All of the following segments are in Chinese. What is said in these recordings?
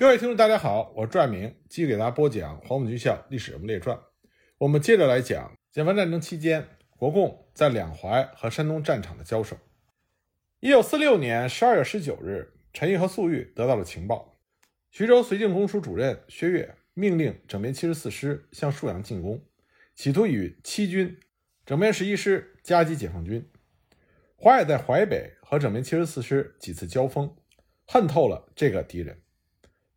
各位听众，大家好，我是拽明，继续给大家播讲《黄埔军校历史人物列传》。我们接着来讲解放战争期间国共在两淮和山东战场的交手。一九四六年十二月十九日，陈毅和粟裕得到了情报，徐州绥靖公署主任薛岳命令整编七十四师向沭阳进攻，企图与七军整编十一师夹击解放军。华野在淮北和整编七十四师几次交锋，恨透了这个敌人。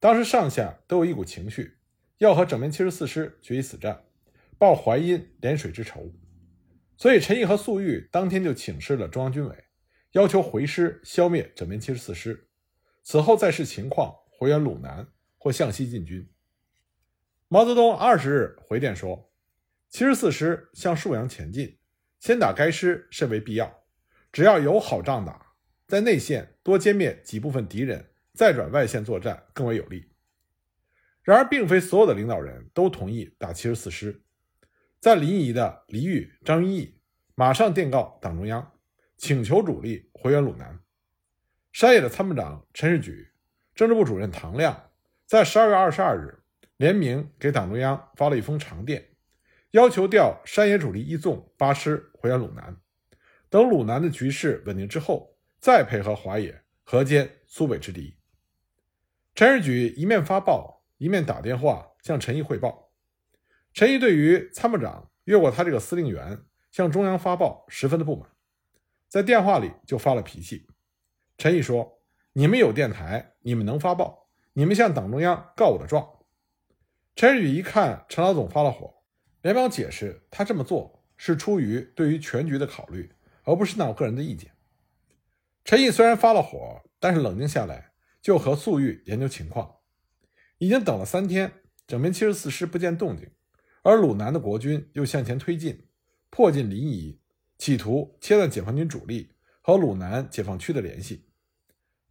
当时上下都有一股情绪，要和整编七十四师决一死战，报淮阴涟水之仇。所以陈毅和粟裕当天就请示了中央军委，要求回师消灭整编七十四师，此后再视情况回援鲁南或向西进军。毛泽东二十日回电说：“七十四师向沭阳前进，先打该师甚为必要。只要有好仗打，在内线多歼灭几部分敌人。”再转外线作战更为有利。然而，并非所有的领导人都同意打七十四师。在临沂的黎玉、张云逸马上电告党中央，请求主力回援鲁南。山野的参谋长陈士举、政治部主任唐亮在十二月二十二日联名给党中央发了一封长电，要求调山野主力一纵八师回援鲁南，等鲁南的局势稳定之后，再配合华野合歼苏北之敌。陈士举一面发报，一面打电话向陈毅汇报。陈毅对于参谋长越过他这个司令员向中央发报十分的不满，在电话里就发了脾气。陈毅说：“你们有电台，你们能发报，你们向党中央告我的状。”陈士举一看陈老总发了火，连忙解释他这么做是出于对于全局的考虑，而不是闹个人的意见。陈毅虽然发了火，但是冷静下来。就和粟裕研究情况，已经等了三天，整编七十四师不见动静，而鲁南的国军又向前推进，迫近临沂，企图切断解放军主力和鲁南解放区的联系。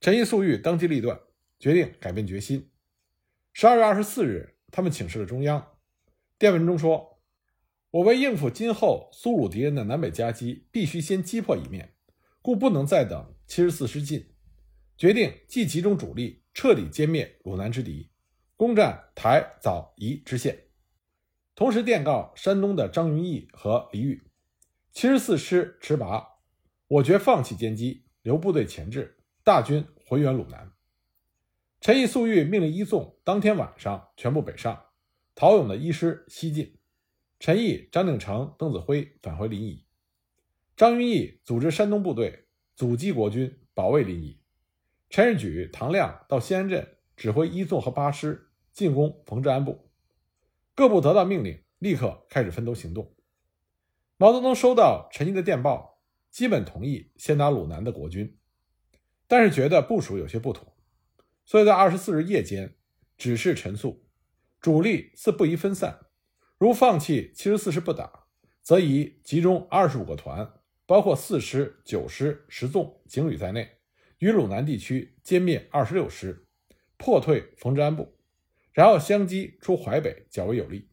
陈毅、粟裕当机立断，决定改变决心。十二月二十四日，他们请示了中央，电文中说：“我为应付今后苏鲁敌人的南北夹击，必须先击破一面，故不能再等七十四师进。”决定即集中主力，彻底歼灭鲁南之敌，攻占台枣宜支线。同时电告山东的张云逸和黎玉，七十四师迟拔，我决放弃歼击，留部队前置，大军回援鲁南。陈毅、粟裕命令一纵当天晚上全部北上，陶勇的一师西进。陈毅、张鼎丞、邓子恢返回临沂，张云逸组织山东部队阻击国军，保卫临沂。陈士举、唐亮到西安镇指挥一纵和八师进攻冯治安部，各部得到命令，立刻开始分头行动。毛泽东收到陈毅的电报，基本同意先打鲁南的国军，但是觉得部署有些不妥，所以在二十四日夜间指示陈粟，主力似不宜分散，如放弃七十四师不打，则宜集中二十五个团，包括四师、九师、十纵、警旅在内。与鲁南地区歼灭二十六师，破退冯治安部，然后相机出淮北较为有利。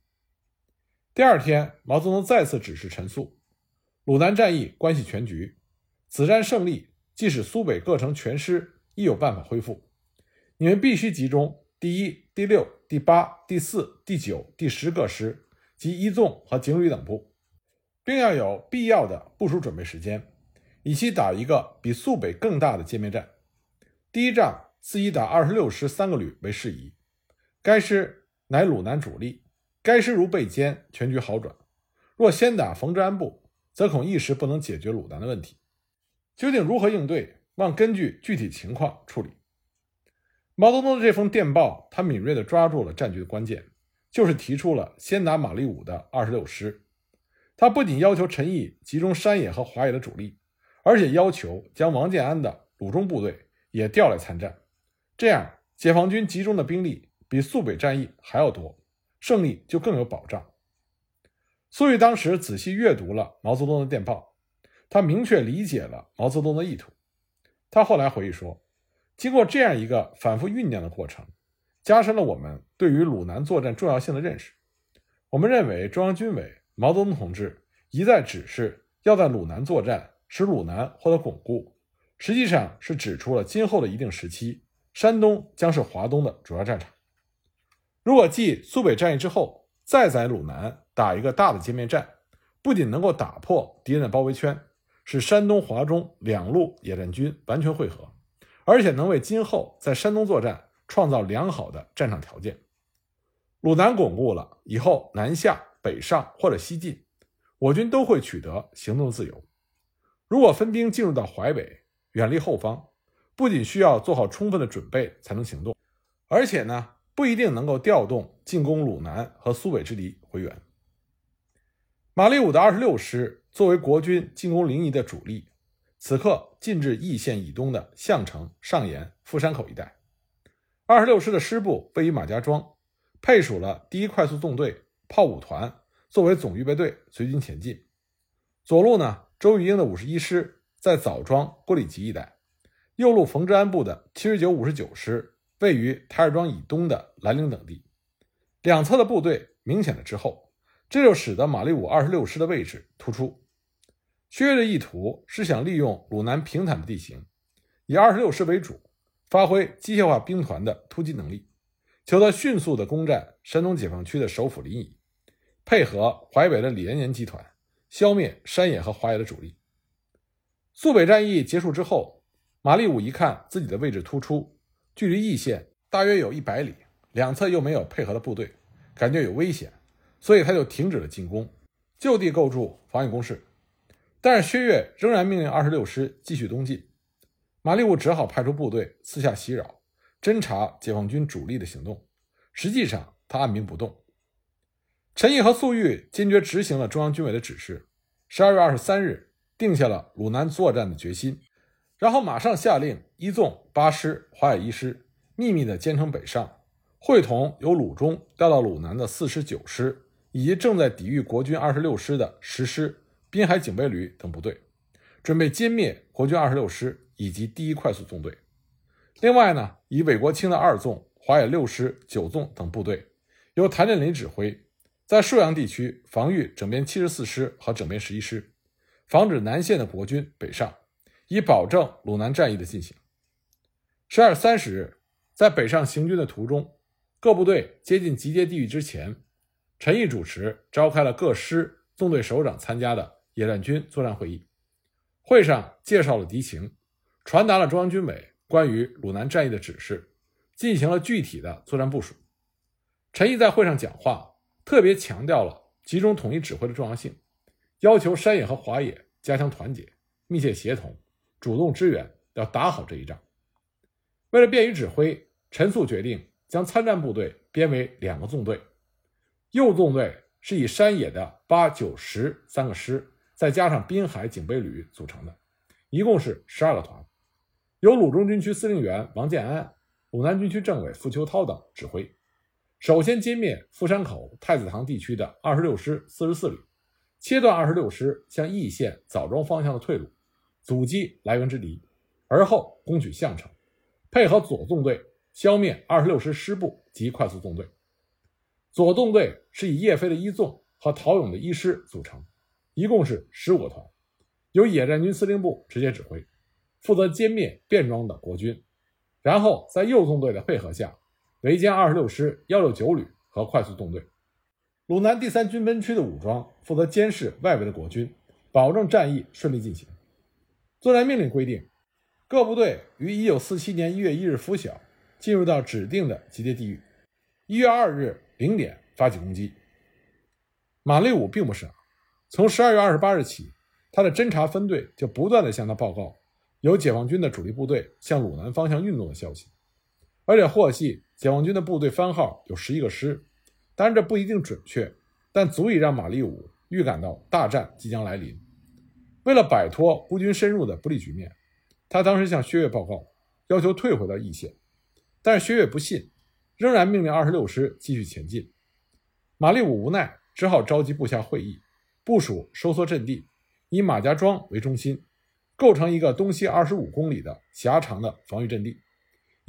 第二天，毛泽东再次指示陈粟：鲁南战役关系全局，此战胜利，即使苏北各城全师亦有办法恢复。你们必须集中第一、第六、第八、第四、第九、第十各师及一纵和警旅等部，并要有必要的部署准备时间。以期打一个比苏北更大的歼灭战。第一仗自以打二十六师三个旅为适宜。该师乃鲁南主力，该师如被歼，全局好转。若先打冯治安部，则恐一时不能解决鲁南的问题。究竟如何应对，望根据具体情况处理。毛泽东的这封电报，他敏锐地抓住了战局的关键，就是提出了先打马立武的二十六师。他不仅要求陈毅集中山野和华野的主力。而且要求将王建安的鲁中部队也调来参战，这样解放军集中的兵力比苏北战役还要多，胜利就更有保障。粟裕当时仔细阅读了毛泽东的电报，他明确理解了毛泽东的意图。他后来回忆说：“经过这样一个反复酝酿的过程，加深了我们对于鲁南作战重要性的认识。我们认为中央军委毛泽东同志一再指示要在鲁南作战。”使鲁南获得巩固，实际上是指出了今后的一定时期山东将是华东的主要战场。如果继苏北战役之后再在鲁南打一个大的歼灭战，不仅能够打破敌人的包围圈，使山东、华中两路野战军完全汇合，而且能为今后在山东作战创造良好的战场条件。鲁南巩固了以后，南下、北上或者西进，我军都会取得行动自由。如果分兵进入到淮北，远离后方，不仅需要做好充分的准备才能行动，而且呢，不一定能够调动进攻鲁南和苏北之敌回援。马立武的二十六师作为国军进攻临沂的主力，此刻进至易县以东的项城、上岩、富山口一带。二十六师的师部位于马家庄。配属了第一快速纵队炮五团，作为总预备队随军前进。左路呢，周玉英的五十一师在枣庄、郭里集一带；右路冯治安部的七十九、五十九师位于台儿庄以东的兰陵等地。两侧的部队明显的滞后，这就使得马立武二十六师的位置突出。薛岳的意图是想利用鲁南平坦的地形，以二十六师为主，发挥机械化兵团的突击能力。求得迅速的攻占山东解放区的首府临沂，配合淮北的李延年集团，消灭山野和华野的主力。苏北战役结束之后，马立武一看自己的位置突出，距离易县大约有一百里，两侧又没有配合的部队，感觉有危险，所以他就停止了进攻，就地构筑防御工事。但是薛岳仍然命令二十六师继续东进，马立武只好派出部队四下袭扰。侦察解放军主力的行动，实际上他按兵不动。陈毅和粟裕坚决执行了中央军委的指示，十二月二十三日定下了鲁南作战的决心，然后马上下令一纵八师、华野一师秘密的兼程北上，会同由鲁中调到鲁南的四师、九师，以及正在抵御国军二十六师的十师、滨海警备旅等部队，准备歼灭国军二十六师以及第一快速纵队。另外呢，以韦国清的二纵、华野六师、九纵等部队，由谭震林指挥，在沭阳地区防御整编七十四师和整编十一师，防止南线的国军北上，以保证鲁南战役的进行。十二月三十日，在北上行军的途中，各部队接近集结地域之前，陈毅主持召开了各师纵队首长参加的野战军作战会议，会上介绍了敌情，传达了中央军委。关于鲁南战役的指示，进行了具体的作战部署。陈毅在会上讲话，特别强调了集中统一指挥的重要性，要求山野和华野加强团结、密切协同、主动支援，要打好这一仗。为了便于指挥，陈粟决定将参战部队编为两个纵队，右纵队是以山野的八、九、十三个师，再加上滨海警备旅组成的，一共是十二个团。由鲁中军区司令员王建安、鲁南军区政委傅秋涛等指挥，首先歼灭富山口、太子堂地区的二十六师四十四旅，切断二十六师向义县、枣庄方向的退路，阻击来源之敌，而后攻取项城，配合左纵队消灭二十六师师部及快速纵队。左纵队是以叶飞的一纵和陶勇的一师组成，一共是十五个团，由野战军司令部直接指挥。负责歼灭便装的国军，然后在右纵队的配合下，围歼二十六师幺六九旅和快速纵队。鲁南第三军分区的武装负责监视外围的国军，保证战役顺利进行。作战命令规定，各部队于一九四七年一月一日拂晓，进入到指定的集结地域，一月二日零点发起攻击。马立武并不傻，从十二月二十八日起，他的侦察分队就不断的向他报告。有解放军的主力部队向鲁南方向运动的消息，而且获悉解放军的部队番号有十一个师，当然这不一定准确，但足以让马立武预感到大战即将来临。为了摆脱孤军深入的不利局面，他当时向薛岳报告，要求退回到易县，但是薛岳不信，仍然命令二十六师继续前进。马立武无奈，只好召集部下会议，部署收缩阵地，以马家庄为中心。构成一个东西二十五公里的狭长的防御阵地，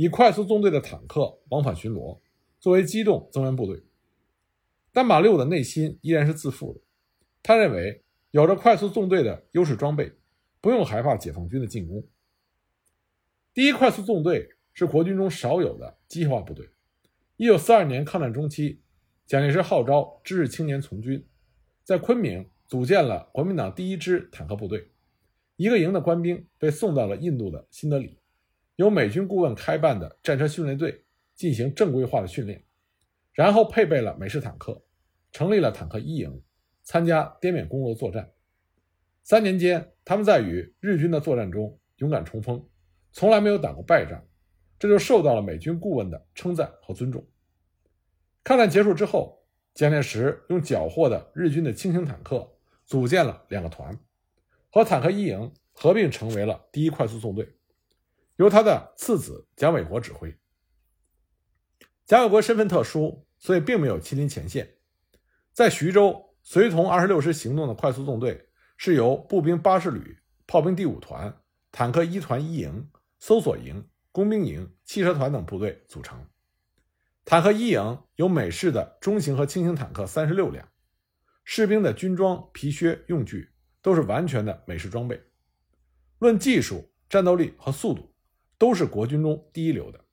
以快速纵队的坦克往返巡逻，作为机动增援部队。但马六的内心依然是自负的，他认为有着快速纵队的优势装备，不用害怕解放军的进攻。第一快速纵队是国军中少有的机械化部队。一九四二年抗战中期，蒋介石号召知识青年从军，在昆明组建了国民党第一支坦克部队。一个营的官兵被送到了印度的新德里，由美军顾问开办的战车训练队进行正规化的训练，然后配备了美式坦克，成立了坦克一营，参加滇缅公路作战。三年间，他们在与日军的作战中勇敢冲锋，从来没有打过败仗，这就受到了美军顾问的称赞和尊重。抗战结束之后，蒋介石用缴获的日军的轻型坦克组建了两个团。和坦克一营合并成为了第一快速纵队，由他的次子蒋纬国指挥。蒋纬国身份特殊，所以并没有亲临前线。在徐州随同二十六师行动的快速纵队是由步兵八十旅、炮兵第五团、坦克一团一营、搜索营、工兵营、汽车团等部队组成。坦克一营有美式的中型和轻型坦克三十六辆，士兵的军装、皮靴、用具。都是完全的美式装备，论技术、战斗力和速度，都是国军中第一流的。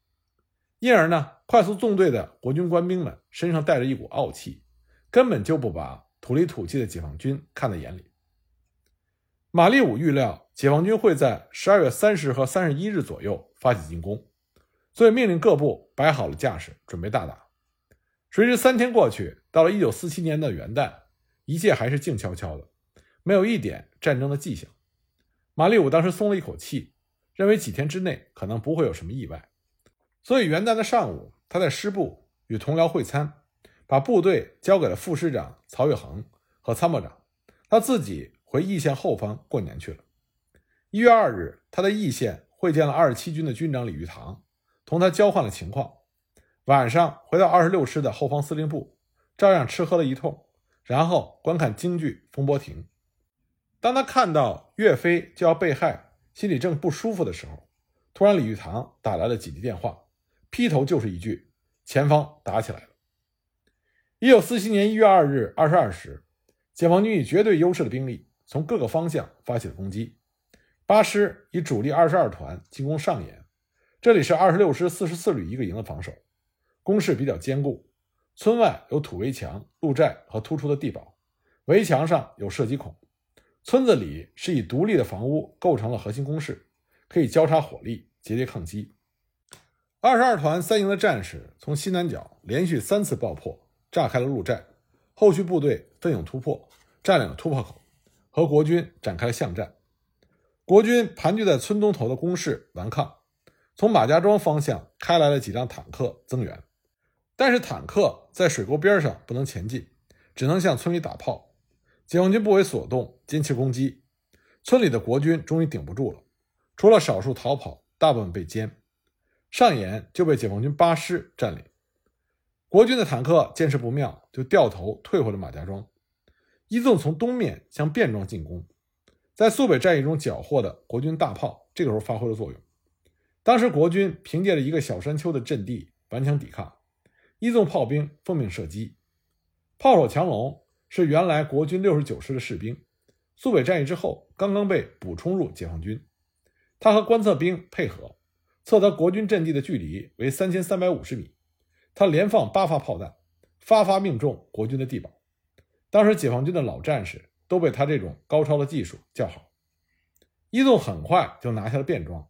因而呢，快速纵队的国军官兵们身上带着一股傲气，根本就不把土里土气的解放军看在眼里。马立武预料解放军会在十二月三十和三十一日左右发起进攻，所以命令各部摆好了架势，准备大打。谁知三天过去，到了一九四七年的元旦，一切还是静悄悄的。没有一点战争的迹象，马立武当时松了一口气，认为几天之内可能不会有什么意外，所以元旦的上午，他在师部与同僚会餐，把部队交给了副师长曹玉恒和参谋长，他自己回义县后方过年去了。一月二日，他在义县会见了二十七军的军长李玉堂，同他交换了情况。晚上回到二十六师的后方司令部，照样吃喝了一通，然后观看京剧《风波亭》。当他看到岳飞就要被害，心里正不舒服的时候，突然李玉堂打来了紧急电话，劈头就是一句：“前方打起来了。”一九四七年一月二日二十二时，解放军以绝对优势的兵力从各个方向发起了攻击。八师以主力二十二团进攻上野，这里是二十六师四十四旅一个营的防守，工事比较坚固。村外有土围墙、路寨和突出的地堡，围墙上有射击孔。村子里是以独立的房屋构成了核心工事，可以交叉火力，节节抗击。二十二团三营的战士从西南角连续三次爆破，炸开了路寨，后续部队奋勇突破，占领了突破口，和国军展开了巷战。国军盘踞在村东头的工事顽抗，从马家庄方向开来了几辆坦克增援，但是坦克在水沟边上不能前进，只能向村里打炮。解放军不为所动，坚持攻击。村里的国军终于顶不住了，除了少数逃跑，大部分被歼。上野就被解放军八师占领。国军的坦克见势不妙，就掉头退回了马家庄。一纵从东面向便庄进攻，在苏北战役中缴获的国军大炮，这个时候发挥了作用。当时国军凭借着一个小山丘的阵地顽强抵抗，一纵炮兵奉命射击，炮手强龙。是原来国军六十九师的士兵，苏北战役之后刚刚被补充入解放军。他和观测兵配合，测得国军阵地的距离为三千三百五十米。他连放八发炮弹，发发命中国军的地堡。当时解放军的老战士都被他这种高超的技术叫好。一纵很快就拿下了便装，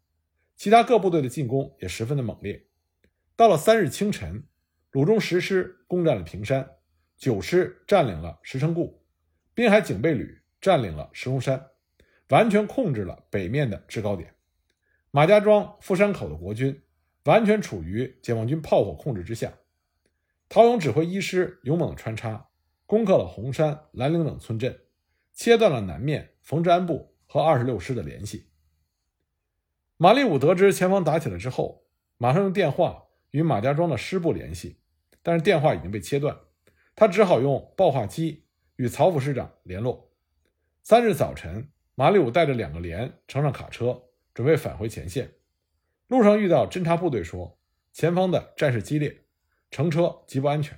其他各部队的进攻也十分的猛烈。到了三日清晨，鲁中十师攻占了平山。九师占领了石城固，滨海警备旅占领了石龙山，完全控制了北面的制高点。马家庄、富山口的国军完全处于解放军炮火控制之下。陶勇指挥一师勇猛的穿插，攻克了红山、兰陵等村镇，切断了南面冯治安部和二十六师的联系。马立武得知前方打起来之后，马上用电话与马家庄的师部联系，但是电话已经被切断。他只好用报话机与曹副师长联络。三日早晨，马立武带着两个连乘上卡车，准备返回前线。路上遇到侦察部队，说前方的战事激烈，乘车极不安全。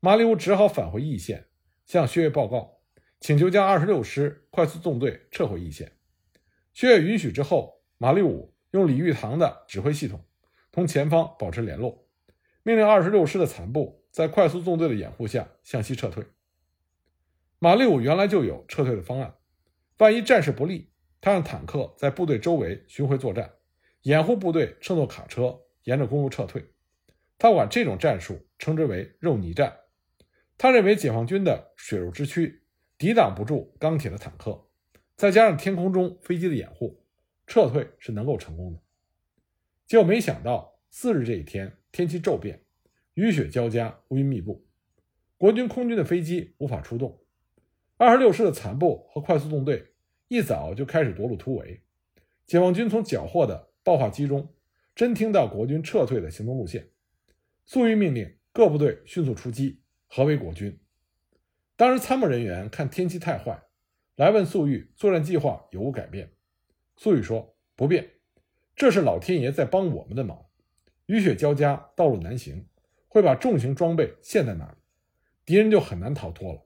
马立武只好返回义县，向薛岳报告，请求将二十六师快速纵队撤回义县。薛岳允许之后，马立武用李玉堂的指挥系统，同前方保持联络，命令二十六师的残部在快速纵队的掩护下向西撤退。马立武原来就有撤退的方案，万一战事不利，他让坦克在部队周围巡回作战，掩护部队乘坐卡车沿着公路撤退。他管这种战术称之为“肉泥战”。他认为解放军的血肉之躯抵挡不住钢铁的坦克，再加上天空中飞机的掩护，撤退是能够成功的。结果没想到，四日这一天天气骤变，雨雪交加，乌云密布，国军空军的飞机无法出动。二十六师的残部和快速纵队一早就开始夺路突围，解放军从缴获的报话机中真听到国军撤退的行动路线。粟裕命令各部队迅速出击，合围国军。当时参谋人员看天气太坏，来问粟裕作战计划有无改变。粟裕说不变，这是老天爷在帮我们的忙。雨雪交加，道路难行，会把重型装备陷在那里，敌人就很难逃脱了。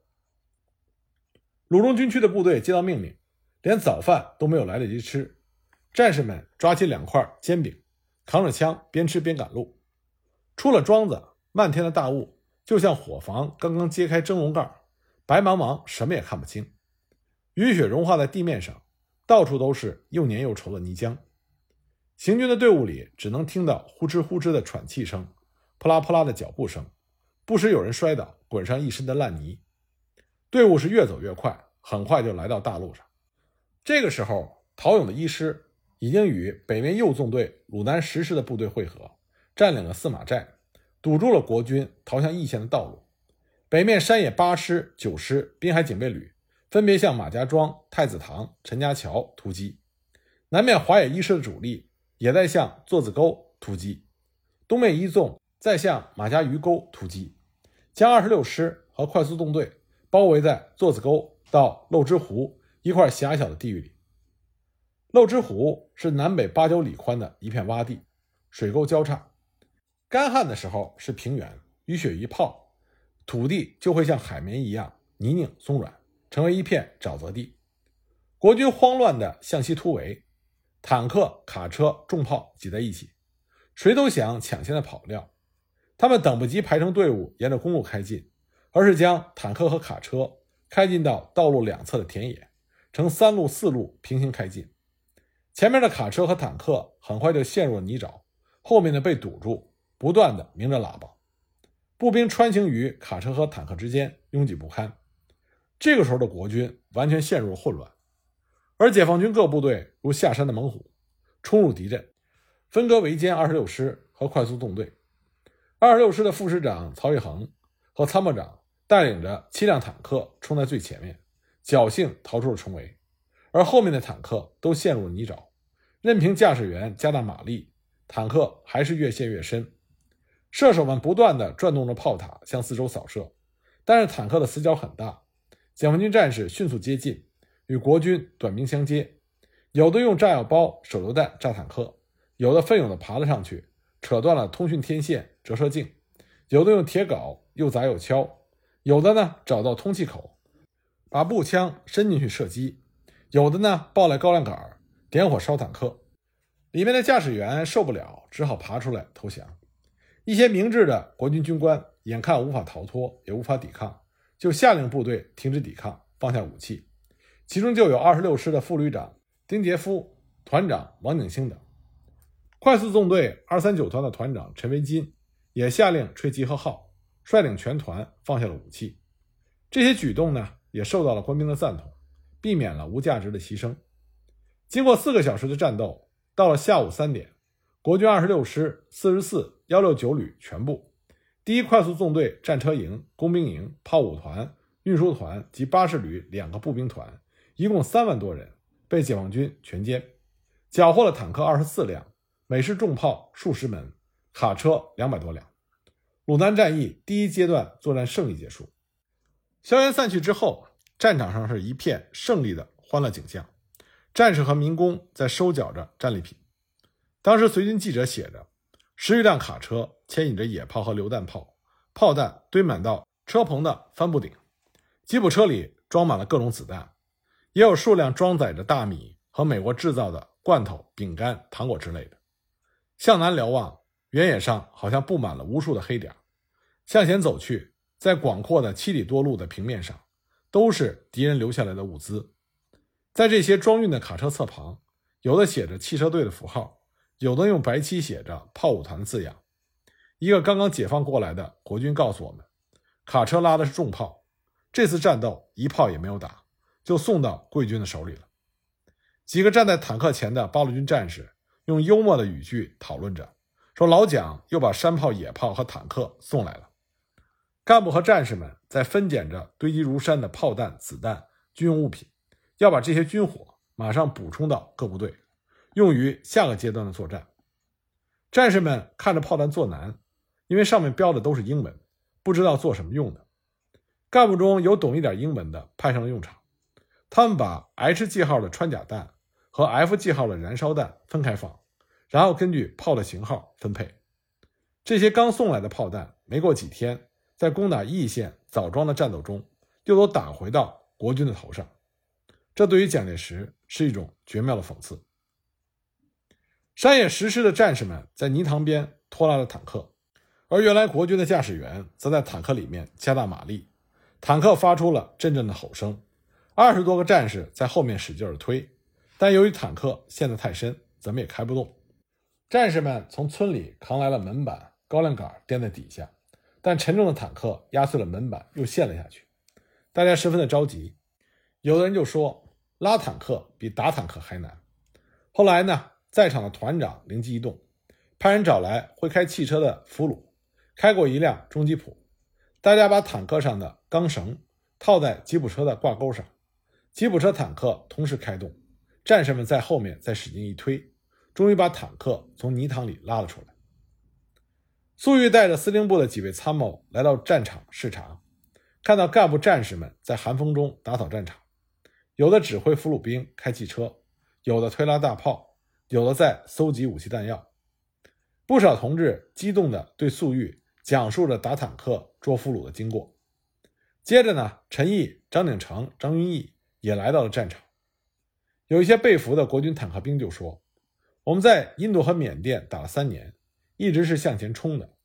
鲁中军区的部队接到命令，连早饭都没有来得及吃。战士们抓起两块煎饼，扛着枪，边吃边赶路。出了庄子，漫天的大雾就像火房刚刚揭开蒸笼盖，白茫茫，什么也看不清。雨雪融化在地面上，到处都是又黏又稠的泥浆。行军的队伍里只能听到呼哧呼哧的喘气声，扑啦扑啦的脚步声，不时有人摔倒，滚上一身的烂泥。队伍是越走越快，很快就来到大路上。这个时候，陶勇的一师已经与北面右纵队鲁南十师的部队会合，占领了司马寨，堵住了国军逃向义县的道路。北面山野八师、九师滨海警备旅分别向马家庄、太子堂、陈家桥突击；南面华野一师的主力也在向座子沟突击；东面一纵再向马家鱼沟突击，将二十六师和快速纵队。包围在座子沟到漏之湖一块狭小的地域里。漏之湖是南北八九里宽的一片洼地，水沟交叉。干旱的时候是平原，雨雪一泡，土地就会像海绵一样泥泞松软，成为一片沼泽地。国军慌乱地向西突围，坦克、卡车、重炮挤在一起，谁都想抢先的跑掉。他们等不及排成队伍沿着公路开进。而是将坦克和卡车开进到道路两侧的田野，呈三路四路平行开进。前面的卡车和坦克很快就陷入了泥沼，后面的被堵住，不断的鸣着喇叭。步兵穿行于卡车和坦克之间，拥挤不堪。这个时候的国军完全陷入了混乱，而解放军各部队如下山的猛虎，冲入敌阵，分割围歼二十六师和快速纵队。二十六师的副师长曹玉衡和参谋长。带领着七辆坦克冲在最前面，侥幸逃出了重围，而后面的坦克都陷入了泥沼。任凭驾驶员加大马力，坦克还是越陷越深。射手们不断地转动着炮塔向四周扫射，但是坦克的死角很大。解放军战士迅速接近，与国军短兵相接，有的用炸药包、手榴弹炸坦克，有的奋勇地爬了上去，扯断了通讯天线、折射镜，有的用铁镐又砸又敲。有的呢找到通气口，把步枪伸进去射击；有的呢抱来高粱杆点火烧坦克。里面的驾驶员受不了，只好爬出来投降。一些明智的国军军官眼看无法逃脱，也无法抵抗，就下令部队停止抵抗，放下武器。其中就有二十六师的副旅长丁杰夫、团长王景兴等。快速纵队二三九团的团长陈维金也下令吹集合号。率领全团放下了武器，这些举动呢也受到了官兵的赞同，避免了无价值的牺牲。经过四个小时的战斗，到了下午三点，国军二十六师四十四幺六九旅全部、第一快速纵队战车营、工兵营、炮五团、运输团及八十旅两个步兵团，一共三万多人被解放军全歼，缴获了坦克二十四辆、美式重炮数十门、卡车两百多辆。鲁南战役第一阶段作战胜利结束，硝烟散去之后，战场上是一片胜利的欢乐景象。战士和民工在收缴着战利品。当时随军记者写着：十余辆卡车牵引着野炮和榴弹炮，炮弹堆满到车棚的帆布顶，吉普车里装满了各种子弹，也有数辆装载着大米和美国制造的罐头、饼干、糖果之类的。向南瞭望，原野上好像布满了无数的黑点。向前走去，在广阔的七里多路的平面上，都是敌人留下来的物资。在这些装运的卡车侧旁，有的写着汽车队的符号，有的用白漆写着炮五团的字样。一个刚刚解放过来的国军告诉我们，卡车拉的是重炮，这次战斗一炮也没有打，就送到贵军的手里了。几个站在坦克前的八路军战士用幽默的语句讨论着，说老蒋又把山炮、野炮和坦克送来了。干部和战士们在分拣着堆积如山的炮弹、子弹、军用物品，要把这些军火马上补充到各部队，用于下个阶段的作战。战士们看着炮弹作难，因为上面标的都是英文，不知道做什么用的。干部中有懂一点英文的派上了用场，他们把 H 记号的穿甲弹和 F 记号的燃烧弹分开放，然后根据炮的型号分配。这些刚送来的炮弹，没过几天。在攻打易县枣庄的战斗中，又都打回到国军的头上，这对于蒋介石是一种绝妙的讽刺。山野实施的战士们在泥塘边拖拉着坦克，而原来国军的驾驶员则在坦克里面加大马力，坦克发出了阵阵的吼声。二十多个战士在后面使劲的推，但由于坦克陷得太深，怎么也开不动。战士们从村里扛来了门板、高粱杆垫在底下。但沉重的坦克压碎了门板，又陷了下去。大家十分的着急，有的人就说拉坦克比打坦克还难。后来呢，在场的团长灵机一动，派人找来会开汽车的俘虏，开过一辆中吉普，大家把坦克上的钢绳套在吉普车的挂钩上，吉普车坦克同时开动，战士们在后面再使劲一推，终于把坦克从泥塘里拉了出来。粟裕带着司令部的几位参谋来到战场视察，看到干部战士们在寒风中打扫战场，有的指挥俘虏兵开汽车，有的推拉大炮，有的在搜集武器弹药。不少同志激动地对粟裕讲述着打坦克、捉俘虏的经过。接着呢，陈毅、张鼎丞、张云逸也来到了战场。有一些被俘的国军坦克兵就说：“我们在印度和缅甸打了三年，一直是向前冲的。”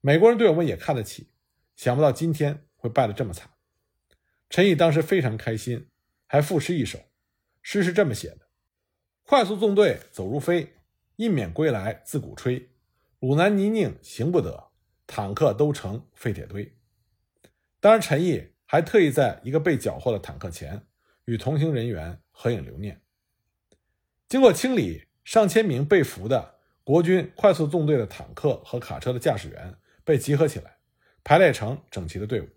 美国人对我们也看得起，想不到今天会败得这么惨。陈毅当时非常开心，还赋诗一首，诗是这么写的：“快速纵队走如飞，印缅归来自鼓吹。鲁南泥泞行不得，坦克都成废铁堆。”当然，陈毅还特意在一个被缴获的坦克前与同行人员合影留念。经过清理，上千名被俘的国军快速纵队的坦克和卡车的驾驶员。被集合起来，排列成整齐的队伍。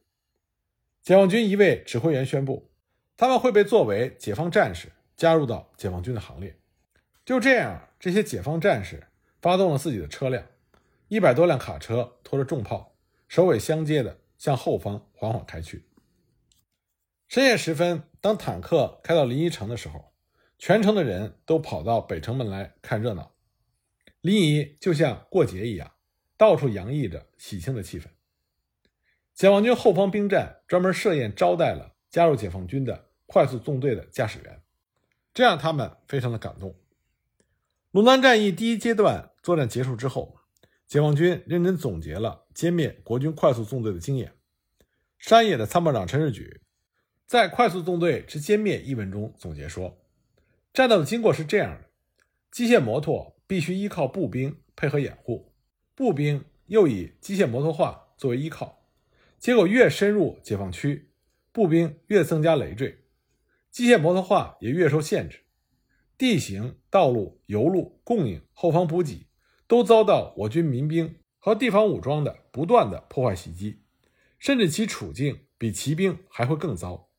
解放军一位指挥员宣布，他们会被作为解放战士加入到解放军的行列。就这样，这些解放战士发动了自己的车辆，一百多辆卡车拖着重炮，首尾相接的向后方缓缓开去。深夜时分，当坦克开到临沂城的时候，全城的人都跑到北城门来看热闹。临沂就像过节一样。到处洋溢着喜庆的气氛。解放军后方兵站专门设宴招待了加入解放军的快速纵队的驾驶员，这让他们非常的感动。鲁南战役第一阶段作战结束之后，解放军认真总结了歼灭国军快速纵队的经验。山野的参谋长陈士举在《快速纵队之歼灭》一文中总结说：“战斗的经过是这样的，机械摩托必须依靠步兵配合掩护。”步兵又以机械摩托化作为依靠，结果越深入解放区，步兵越增加累赘，机械摩托化也越受限制，地形、道路、油路供应、后方补给都遭到我军民兵和地方武装的不断的破坏袭击，甚至其处境比骑兵还会更糟。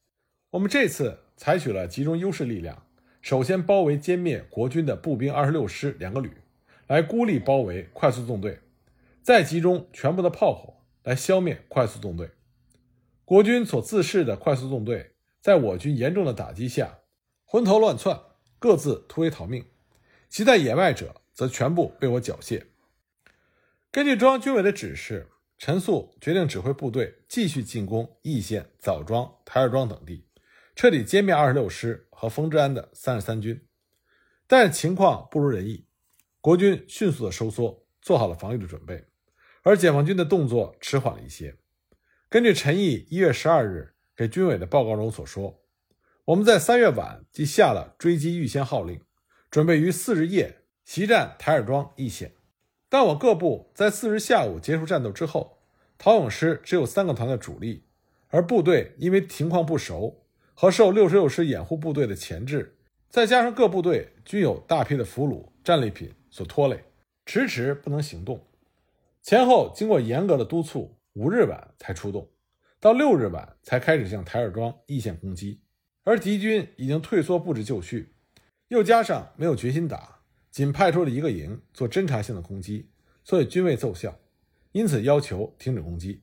我们这次采取了集中优势力量，首先包围歼灭国军的步兵二十六师两个旅，来孤立包围快速纵队。再集中全部的炮火来消灭快速纵队，国军所自恃的快速纵队，在我军严重的打击下，昏头乱窜，各自突围逃命；其在野外者，则全部被我缴械。根据中央军委的指示，陈粟决定指挥部队继续进攻易县、枣庄、台儿庄等地，彻底歼灭二十六师和冯治安的三十三军。但是情况不如人意，国军迅速的收缩。做好了防御的准备，而解放军的动作迟缓了一些。根据陈毅一月十二日给军委的报告中所说，我们在三月晚即下了追击预先号令，准备于四日夜袭占台儿庄义县。但我各部在四日下午结束战斗之后，陶勇师只有三个团的主力，而部队因为情况不熟和受六十六师掩护部队的钳制，再加上各部队均有大批的俘虏战利品所拖累，迟迟不能行动。前后经过严格的督促，五日晚才出动，到六日晚才开始向台儿庄义县攻击。而敌军已经退缩布置就绪，又加上没有决心打。仅派出了一个营做侦察性的攻击，所以均未奏效，因此要求停止攻击。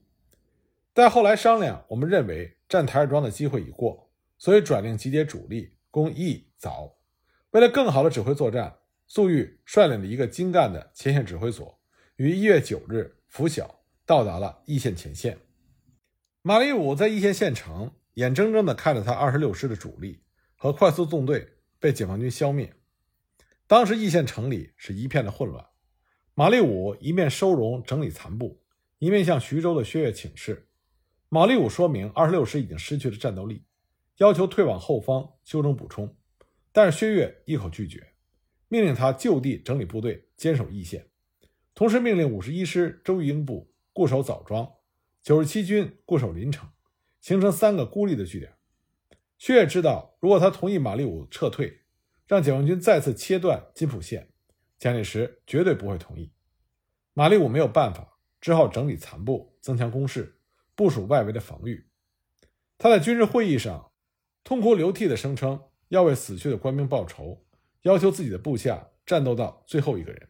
但后来商量，我们认为占台儿庄的机会已过，所以转令集结主力攻义枣。为了更好的指挥作战，粟裕率领了一个精干的前线指挥所，于一月九日拂晓到达了义县前线。马立武在义县县城，眼睁睁地看着他二十六师的主力和快速纵队被解放军消灭。当时义县城里是一片的混乱，马立武一面收容整理残部，一面向徐州的薛岳请示。马立武说明二十六师已经失去了战斗力，要求退往后方休整补充，但是薛岳一口拒绝，命令他就地整理部队，坚守义县，同时命令五十一师周玉英部固守枣庄，九十七军固守临城，形成三个孤立的据点。薛岳知道，如果他同意马立武撤退，让解放军再次切断金浦线，蒋介石绝对不会同意。马立武没有办法，只好整理残部，增强攻势，部署外围的防御。他在军事会议上痛哭流涕地声称要为死去的官兵报仇，要求自己的部下战斗到最后一个人。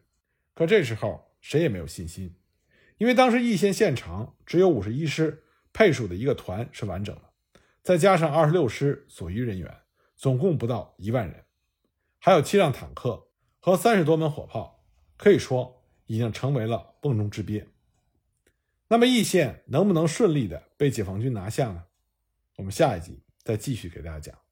可这时候谁也没有信心，因为当时义县县城只有五十一师配属的一个团是完整的，再加上二十六师所余人员，总共不到一万人。还有七辆坦克和三十多门火炮，可以说已经成为了瓮中之鳖。那么义县能不能顺利的被解放军拿下呢？我们下一集再继续给大家讲。